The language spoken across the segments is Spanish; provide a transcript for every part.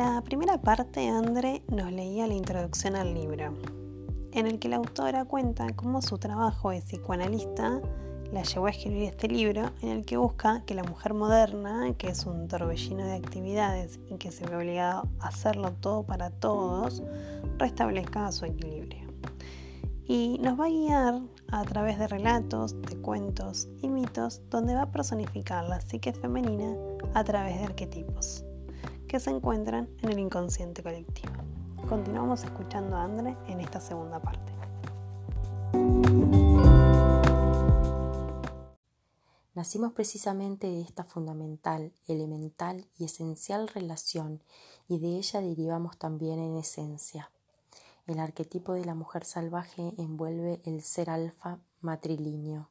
la primera parte, André nos leía la introducción al libro, en el que la autora cuenta cómo su trabajo de psicoanalista la llevó a escribir este libro en el que busca que la mujer moderna, que es un torbellino de actividades y que se ve obligado a hacerlo todo para todos, restablezca su equilibrio. Y nos va a guiar a través de relatos, de cuentos y mitos donde va a personificar la psique femenina a través de arquetipos que se encuentran en el inconsciente colectivo. Continuamos escuchando a Andre en esta segunda parte. Nacimos precisamente de esta fundamental, elemental y esencial relación y de ella derivamos también en esencia. El arquetipo de la mujer salvaje envuelve el ser alfa matrilíneo.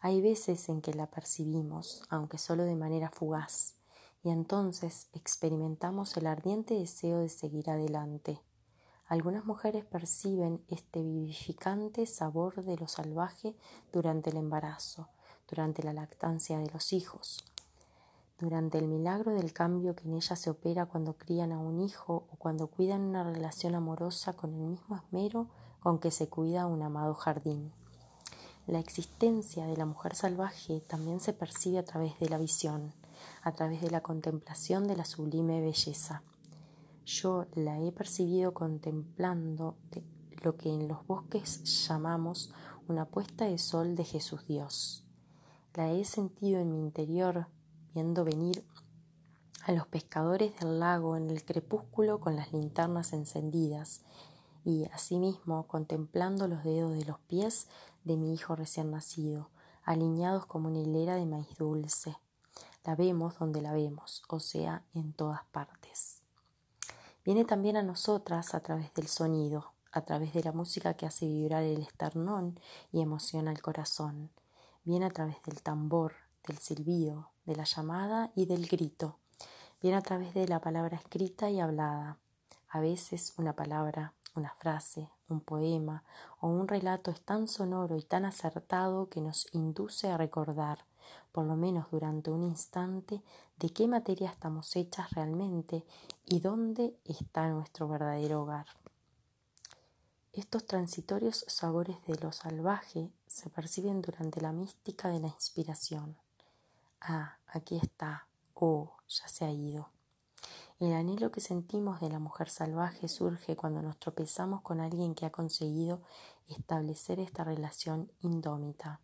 Hay veces en que la percibimos, aunque solo de manera fugaz, y entonces experimentamos el ardiente deseo de seguir adelante. Algunas mujeres perciben este vivificante sabor de lo salvaje durante el embarazo, durante la lactancia de los hijos, durante el milagro del cambio que en ellas se opera cuando crían a un hijo o cuando cuidan una relación amorosa con el mismo esmero con que se cuida un amado jardín. La existencia de la mujer salvaje también se percibe a través de la visión, a través de la contemplación de la sublime belleza. Yo la he percibido contemplando lo que en los bosques llamamos una puesta de sol de Jesús Dios. La he sentido en mi interior viendo venir a los pescadores del lago en el crepúsculo con las linternas encendidas y asimismo contemplando los dedos de los pies de mi hijo recién nacido, alineados como una hilera de maíz dulce. La vemos donde la vemos, o sea, en todas partes. Viene también a nosotras a través del sonido, a través de la música que hace vibrar el esternón y emociona el corazón. Viene a través del tambor, del silbido, de la llamada y del grito. Viene a través de la palabra escrita y hablada. A veces una palabra, una frase, un poema o un relato es tan sonoro y tan acertado que nos induce a recordar, por lo menos durante un instante, de qué materia estamos hechas realmente y dónde está nuestro verdadero hogar. Estos transitorios sabores de lo salvaje se perciben durante la mística de la inspiración. Ah, aquí está. Oh, ya se ha ido. El anhelo que sentimos de la mujer salvaje surge cuando nos tropezamos con alguien que ha conseguido establecer esta relación indómita.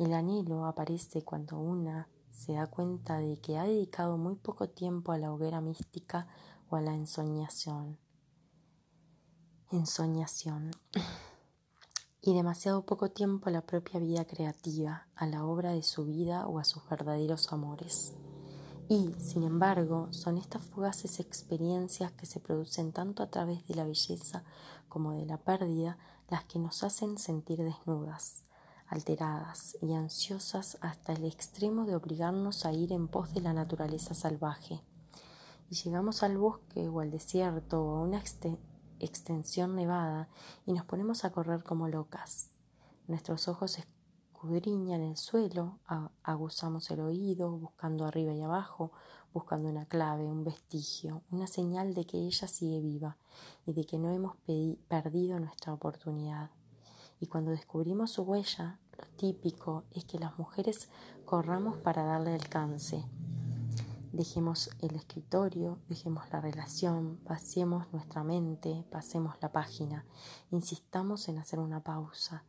El anhelo aparece cuando una se da cuenta de que ha dedicado muy poco tiempo a la hoguera mística o a la ensoñación. Ensoñación. y demasiado poco tiempo a la propia vida creativa, a la obra de su vida o a sus verdaderos amores. Y, sin embargo, son estas fugaces experiencias que se producen tanto a través de la belleza como de la pérdida las que nos hacen sentir desnudas, alteradas y ansiosas hasta el extremo de obligarnos a ir en pos de la naturaleza salvaje. Y llegamos al bosque o al desierto o a una extensión nevada y nos ponemos a correr como locas. Nuestros ojos escudriñan el suelo, aguzamos el oído, buscando arriba y abajo, buscando una clave, un vestigio, una señal de que ella sigue viva y de que no hemos perdido nuestra oportunidad. Y cuando descubrimos su huella, lo típico es que las mujeres corramos para darle alcance. Dejemos el escritorio, dejemos la relación, vaciemos nuestra mente, pasemos la página, insistamos en hacer una pausa,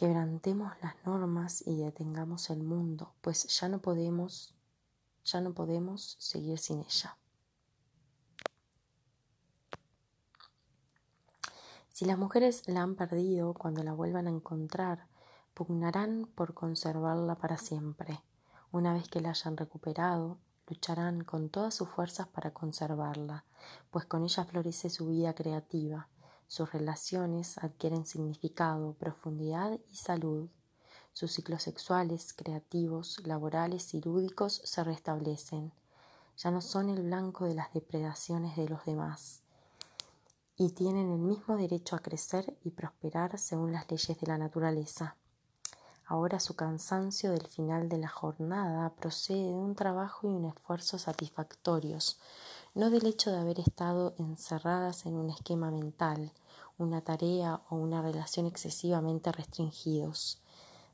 Quebrantemos las normas y detengamos el mundo, pues ya no podemos, ya no podemos seguir sin ella. Si las mujeres la han perdido cuando la vuelvan a encontrar, pugnarán por conservarla para siempre. Una vez que la hayan recuperado, lucharán con todas sus fuerzas para conservarla, pues con ella florece su vida creativa sus relaciones adquieren significado, profundidad y salud. Sus ciclos sexuales, creativos, laborales y lúdicos se restablecen. Ya no son el blanco de las depredaciones de los demás y tienen el mismo derecho a crecer y prosperar según las leyes de la naturaleza. Ahora su cansancio del final de la jornada procede de un trabajo y un esfuerzo satisfactorios, no del hecho de haber estado encerradas en un esquema mental, una tarea o una relación excesivamente restringidos.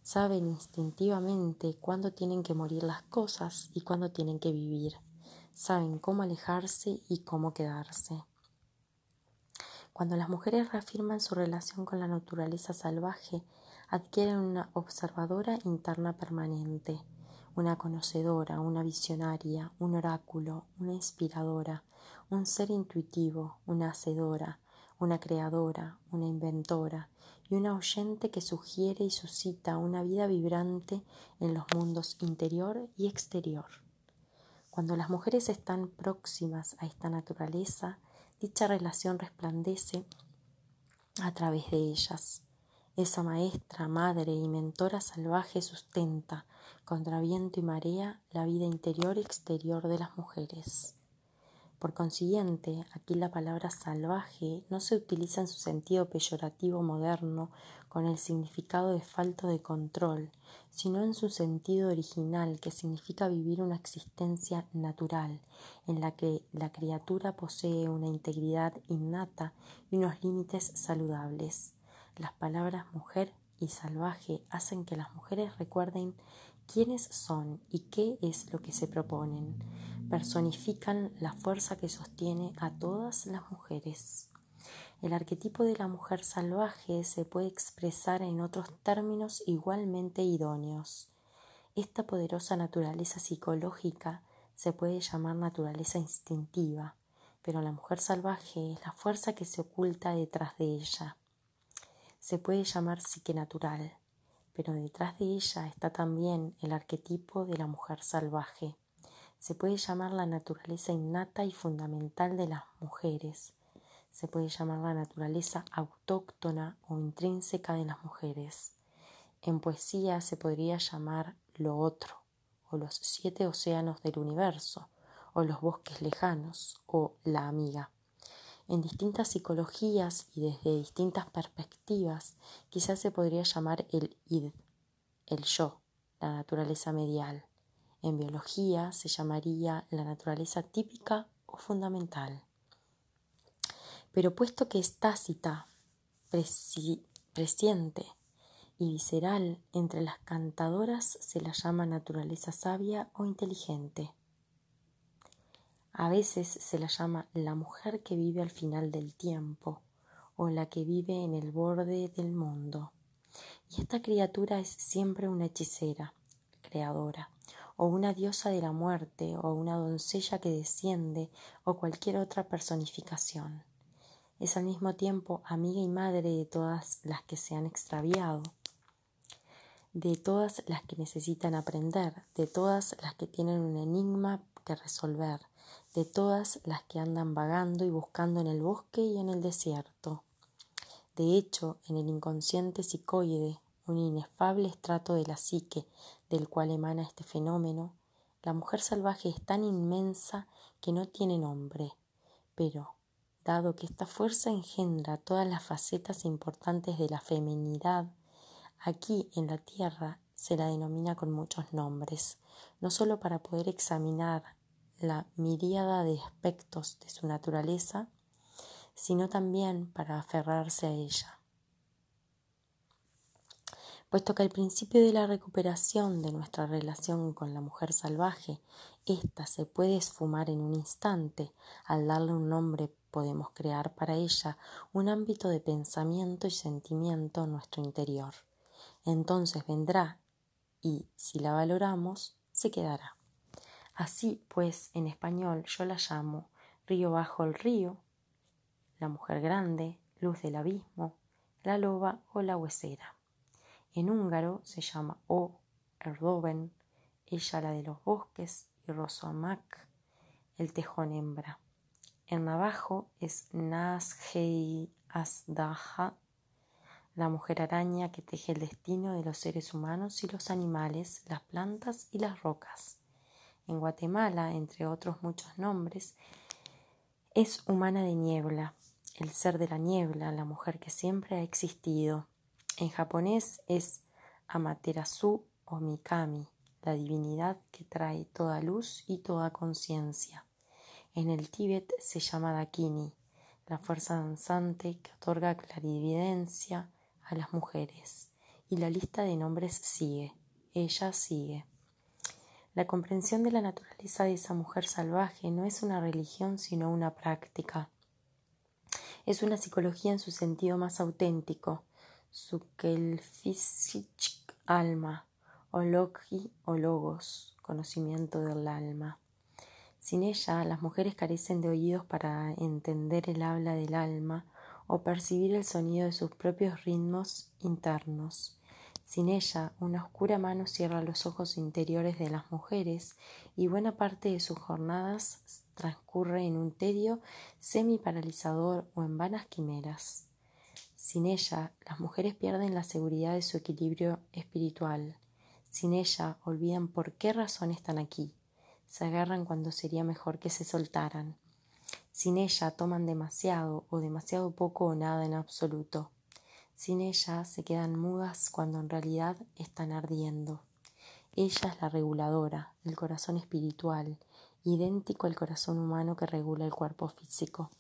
Saben instintivamente cuándo tienen que morir las cosas y cuándo tienen que vivir. Saben cómo alejarse y cómo quedarse. Cuando las mujeres reafirman su relación con la naturaleza salvaje, adquieren una observadora interna permanente, una conocedora, una visionaria, un oráculo, una inspiradora, un ser intuitivo, una hacedora, una creadora, una inventora y una oyente que sugiere y suscita una vida vibrante en los mundos interior y exterior. Cuando las mujeres están próximas a esta naturaleza, dicha relación resplandece a través de ellas. Esa maestra, madre y mentora salvaje sustenta, contra viento y marea, la vida interior y exterior de las mujeres. Por consiguiente, aquí la palabra salvaje no se utiliza en su sentido peyorativo moderno con el significado de falto de control, sino en su sentido original, que significa vivir una existencia natural, en la que la criatura posee una integridad innata y unos límites saludables. Las palabras mujer y salvaje hacen que las mujeres recuerden quiénes son y qué es lo que se proponen. Personifican la fuerza que sostiene a todas las mujeres. El arquetipo de la mujer salvaje se puede expresar en otros términos igualmente idóneos. Esta poderosa naturaleza psicológica se puede llamar naturaleza instintiva, pero la mujer salvaje es la fuerza que se oculta detrás de ella se puede llamar psique natural, pero detrás de ella está también el arquetipo de la mujer salvaje. Se puede llamar la naturaleza innata y fundamental de las mujeres. Se puede llamar la naturaleza autóctona o intrínseca de las mujeres. En poesía se podría llamar lo otro, o los siete océanos del universo, o los bosques lejanos, o la amiga. En distintas psicologías y desde distintas perspectivas, quizás se podría llamar el id, el yo, la naturaleza medial. En biología se llamaría la naturaleza típica o fundamental. Pero puesto que es tácita, presciente y visceral, entre las cantadoras se la llama naturaleza sabia o inteligente. A veces se la llama la mujer que vive al final del tiempo o la que vive en el borde del mundo. Y esta criatura es siempre una hechicera, creadora, o una diosa de la muerte, o una doncella que desciende, o cualquier otra personificación. Es al mismo tiempo amiga y madre de todas las que se han extraviado, de todas las que necesitan aprender, de todas las que tienen un enigma que resolver, de todas las que andan vagando y buscando en el bosque y en el desierto. De hecho, en el inconsciente psicoide, un inefable estrato de la psique del cual emana este fenómeno, la mujer salvaje es tan inmensa que no tiene nombre, pero, dado que esta fuerza engendra todas las facetas importantes de la feminidad, aquí en la tierra se la denomina con muchos nombres, no sólo para poder examinar la miríada de aspectos de su naturaleza, sino también para aferrarse a ella. Puesto que al principio de la recuperación de nuestra relación con la mujer salvaje, ésta se puede esfumar en un instante, al darle un nombre podemos crear para ella un ámbito de pensamiento y sentimiento en nuestro interior. Entonces vendrá y, si la valoramos, se quedará. Así pues, en español yo la llamo río bajo el río, la mujer grande, luz del abismo, la loba o la huesera. En húngaro se llama O Erdoven, ella la de los bosques, y Rosoamak, el tejón hembra. En navajo es Nashei Asdaha, la mujer araña que teje el destino de los seres humanos y los animales, las plantas y las rocas en Guatemala, entre otros muchos nombres, es humana de niebla, el ser de la niebla, la mujer que siempre ha existido. En japonés es Amaterasu o Mikami, la divinidad que trae toda luz y toda conciencia. En el Tíbet se llama Dakini, la fuerza danzante que otorga clarividencia a las mujeres. Y la lista de nombres sigue, ella sigue. La comprensión de la naturaleza de esa mujer salvaje no es una religión sino una práctica. Es una psicología en su sentido más auténtico, su alma, o logi o logos, conocimiento del alma. Sin ella, las mujeres carecen de oídos para entender el habla del alma o percibir el sonido de sus propios ritmos internos. Sin ella, una oscura mano cierra los ojos interiores de las mujeres y buena parte de sus jornadas transcurre en un tedio semi-paralizador o en vanas quimeras. Sin ella, las mujeres pierden la seguridad de su equilibrio espiritual. Sin ella, olvidan por qué razón están aquí. Se agarran cuando sería mejor que se soltaran. Sin ella, toman demasiado o demasiado poco o nada en absoluto. Sin ella se quedan mudas cuando en realidad están ardiendo. Ella es la reguladora, el corazón espiritual, idéntico al corazón humano que regula el cuerpo físico.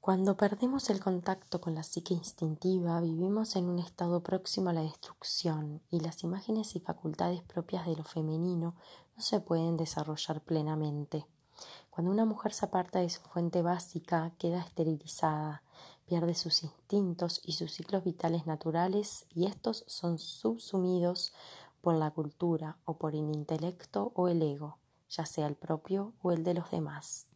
Cuando perdemos el contacto con la psique instintiva, vivimos en un estado próximo a la destrucción y las imágenes y facultades propias de lo femenino no se pueden desarrollar plenamente. Cuando una mujer se aparta de su fuente básica, queda esterilizada, pierde sus instintos y sus ciclos vitales naturales y estos son subsumidos por la cultura o por el intelecto o el ego, ya sea el propio o el de los demás.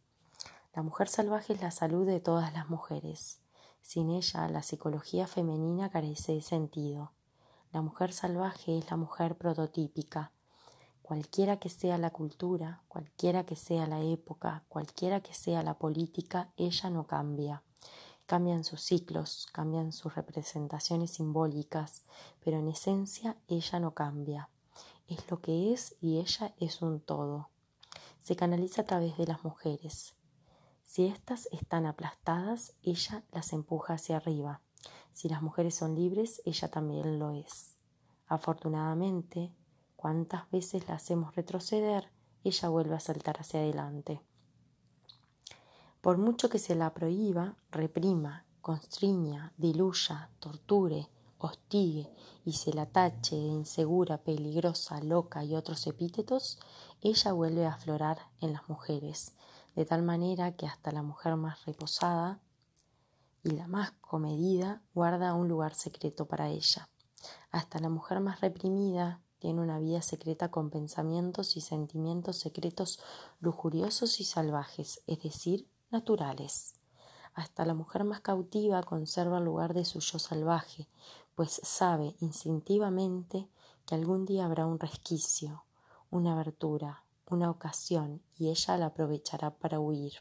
La mujer salvaje es la salud de todas las mujeres. Sin ella, la psicología femenina carece de sentido. La mujer salvaje es la mujer prototípica. Cualquiera que sea la cultura, cualquiera que sea la época, cualquiera que sea la política, ella no cambia. Cambian sus ciclos, cambian sus representaciones simbólicas, pero en esencia ella no cambia. Es lo que es y ella es un todo. Se canaliza a través de las mujeres. Si éstas están aplastadas, ella las empuja hacia arriba. Si las mujeres son libres, ella también lo es. Afortunadamente, cuantas veces la hacemos retroceder, ella vuelve a saltar hacia adelante. Por mucho que se la prohíba, reprima, constriña, diluya, torture, hostigue y se la tache de insegura, peligrosa, loca y otros epítetos, ella vuelve a aflorar en las mujeres, de tal manera que hasta la mujer más reposada y la más comedida guarda un lugar secreto para ella. Hasta la mujer más reprimida tiene una vida secreta con pensamientos y sentimientos secretos lujuriosos y salvajes, es decir, naturales. Hasta la mujer más cautiva conserva el lugar de su yo salvaje, pues sabe instintivamente que algún día habrá un resquicio, una abertura, una ocasión, y ella la aprovechará para huir.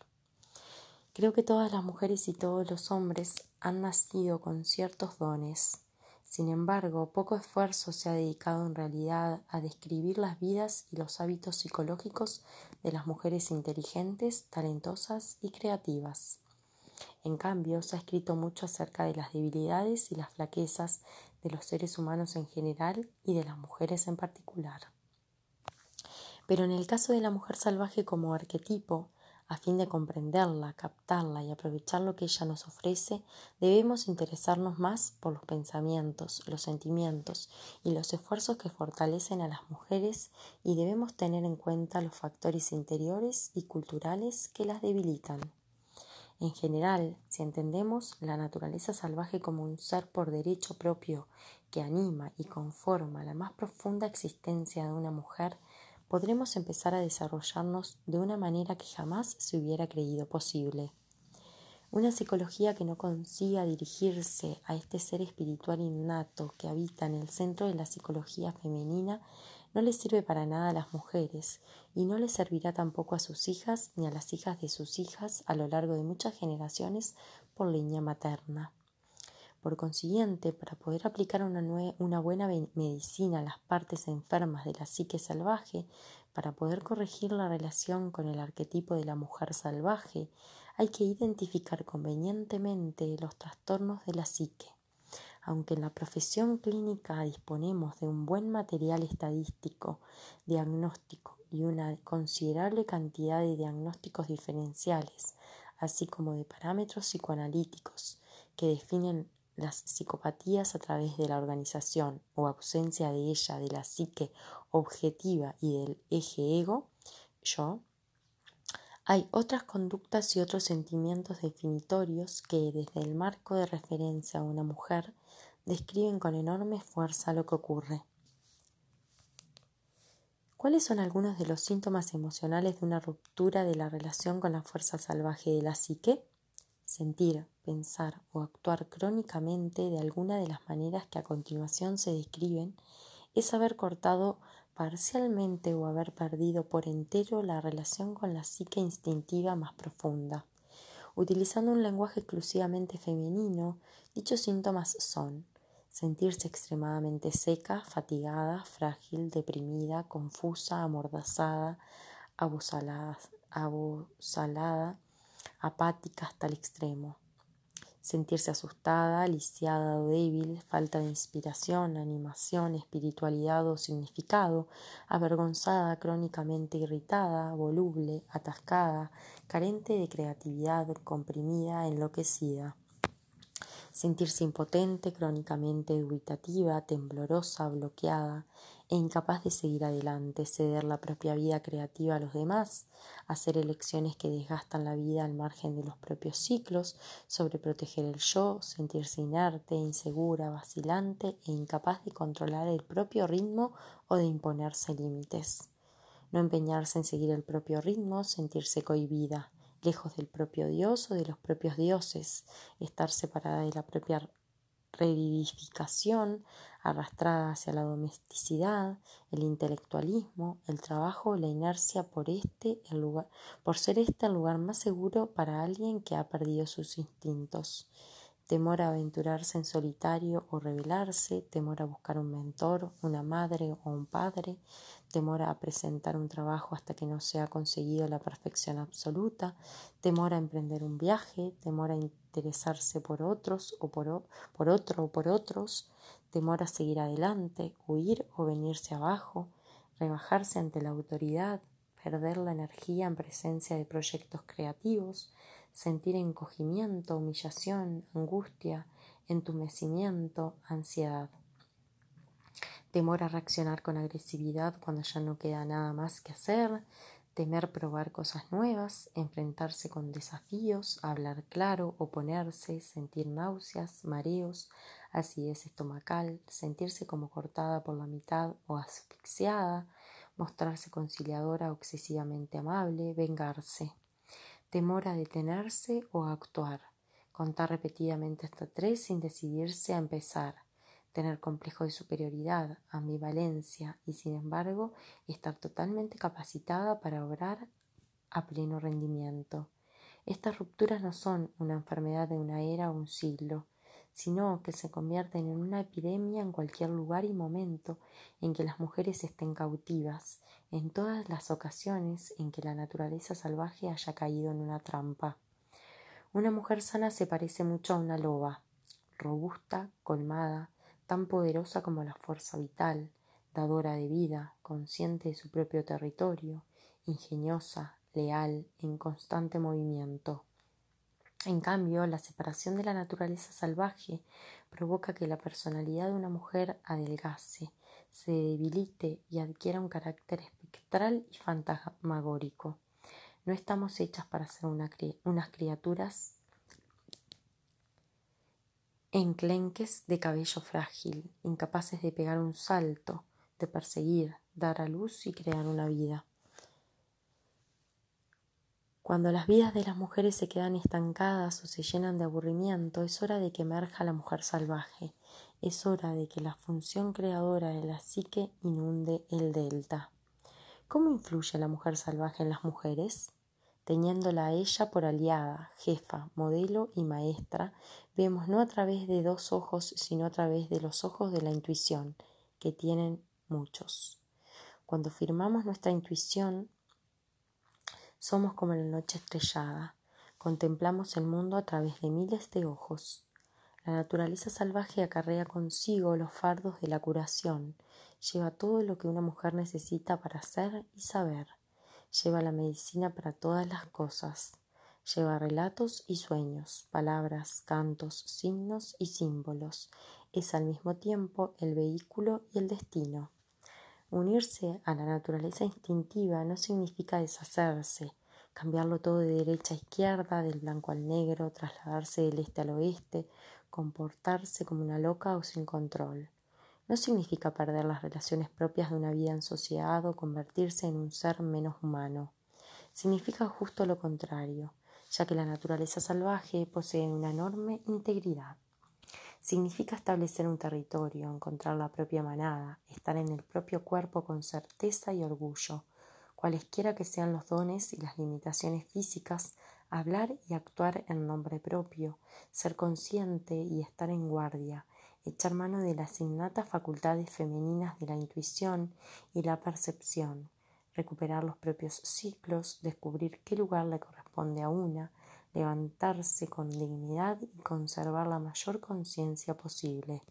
Creo que todas las mujeres y todos los hombres han nacido con ciertos dones. Sin embargo, poco esfuerzo se ha dedicado en realidad a describir las vidas y los hábitos psicológicos de las mujeres inteligentes, talentosas y creativas. En cambio, se ha escrito mucho acerca de las debilidades y las flaquezas de los seres humanos en general y de las mujeres en particular. Pero en el caso de la mujer salvaje como arquetipo, a fin de comprenderla, captarla y aprovechar lo que ella nos ofrece, debemos interesarnos más por los pensamientos, los sentimientos y los esfuerzos que fortalecen a las mujeres y debemos tener en cuenta los factores interiores y culturales que las debilitan. En general, si entendemos la naturaleza salvaje como un ser por derecho propio que anima y conforma la más profunda existencia de una mujer, podremos empezar a desarrollarnos de una manera que jamás se hubiera creído posible. Una psicología que no consiga dirigirse a este ser espiritual innato que habita en el centro de la psicología femenina no le sirve para nada a las mujeres y no le servirá tampoco a sus hijas ni a las hijas de sus hijas a lo largo de muchas generaciones por línea materna. Por consiguiente, para poder aplicar una, buena medicina a las partes enfermas de la psique salvaje, para poder corregir la relación con el arquetipo de la mujer salvaje, hay que identificar convenientemente los trastornos de la psique. Aunque en la profesión clínica disponemos de un buen material estadístico, diagnóstico y una considerable cantidad de diagnósticos diferenciales, así como de parámetros psicoanalíticos que definen las psicopatías a través de la organización o ausencia de ella de la psique objetiva y del eje ego, yo, hay otras conductas y otros sentimientos definitorios que desde el marco de referencia a una mujer describen con enorme fuerza lo que ocurre. ¿Cuáles son algunos de los síntomas emocionales de una ruptura de la relación con la fuerza salvaje de la psique? Sentir, pensar o actuar crónicamente de alguna de las maneras que a continuación se describen es haber cortado parcialmente o haber perdido por entero la relación con la psique instintiva más profunda. Utilizando un lenguaje exclusivamente femenino, dichos síntomas son sentirse extremadamente seca, fatigada, frágil, deprimida, confusa, amordazada, abosalada, apática hasta el extremo. Sentirse asustada, lisiada o débil, falta de inspiración, animación, espiritualidad o significado, avergonzada, crónicamente irritada, voluble, atascada, carente de creatividad, comprimida, enloquecida. Sentirse impotente, crónicamente dubitativa, temblorosa, bloqueada e incapaz de seguir adelante, ceder la propia vida creativa a los demás, hacer elecciones que desgastan la vida al margen de los propios ciclos, sobreproteger el yo, sentirse inerte, insegura, vacilante e incapaz de controlar el propio ritmo o de imponerse límites. No empeñarse en seguir el propio ritmo, sentirse cohibida, lejos del propio Dios o de los propios dioses, estar separada de la propia revivificación, arrastrada hacia la domesticidad, el intelectualismo, el trabajo, la inercia por este lugar, por ser este el lugar más seguro para alguien que ha perdido sus instintos. Temor a aventurarse en solitario o rebelarse, temor a buscar un mentor, una madre o un padre, temor a presentar un trabajo hasta que no se ha conseguido la perfección absoluta, temor a emprender un viaje, temor a interesarse por otros o por, por otro o por otros, temor a seguir adelante, huir o venirse abajo, rebajarse ante la autoridad, perder la energía en presencia de proyectos creativos, sentir encogimiento, humillación, angustia, entumecimiento, ansiedad temor a reaccionar con agresividad cuando ya no queda nada más que hacer, temer probar cosas nuevas, enfrentarse con desafíos, hablar claro, oponerse, sentir náuseas, mareos, acidez estomacal, sentirse como cortada por la mitad o asfixiada, mostrarse conciliadora o excesivamente amable, vengarse, temor a detenerse o actuar, contar repetidamente hasta tres sin decidirse a empezar, tener complejo de superioridad, ambivalencia y sin embargo estar totalmente capacitada para obrar a pleno rendimiento. Estas rupturas no son una enfermedad de una era o un siglo, sino que se convierten en una epidemia en cualquier lugar y momento en que las mujeres estén cautivas, en todas las ocasiones en que la naturaleza salvaje haya caído en una trampa. Una mujer sana se parece mucho a una loba, robusta, colmada, tan poderosa como la fuerza vital, dadora de vida, consciente de su propio territorio, ingeniosa, leal, en constante movimiento. En cambio, la separación de la naturaleza salvaje provoca que la personalidad de una mujer adelgace, se debilite y adquiera un carácter espectral y fantasmagórico. No estamos hechas para ser unas criaturas enclenques de cabello frágil, incapaces de pegar un salto, de perseguir, dar a luz y crear una vida. Cuando las vidas de las mujeres se quedan estancadas o se llenan de aburrimiento, es hora de que emerja la mujer salvaje, es hora de que la función creadora de la psique inunde el delta. ¿Cómo influye la mujer salvaje en las mujeres? Teniéndola a ella por aliada, jefa, modelo y maestra, vemos no a través de dos ojos, sino a través de los ojos de la intuición, que tienen muchos. Cuando firmamos nuestra intuición, somos como la noche estrellada, contemplamos el mundo a través de miles de ojos. La naturaleza salvaje acarrea consigo los fardos de la curación, lleva todo lo que una mujer necesita para ser y saber, lleva la medicina para todas las cosas, lleva relatos y sueños, palabras, cantos, signos y símbolos, es al mismo tiempo el vehículo y el destino. Unirse a la naturaleza instintiva no significa deshacerse, cambiarlo todo de derecha a izquierda, del blanco al negro, trasladarse del este al oeste, comportarse como una loca o sin control. No significa perder las relaciones propias de una vida en sociedad o convertirse en un ser menos humano. Significa justo lo contrario, ya que la naturaleza salvaje posee una enorme integridad. Significa establecer un territorio, encontrar la propia manada, estar en el propio cuerpo con certeza y orgullo, cualesquiera que sean los dones y las limitaciones físicas, hablar y actuar en nombre propio, ser consciente y estar en guardia, echar mano de las innatas facultades femeninas de la intuición y la percepción, recuperar los propios ciclos, descubrir qué lugar le corresponde a una, levantarse con dignidad y conservar la mayor conciencia posible.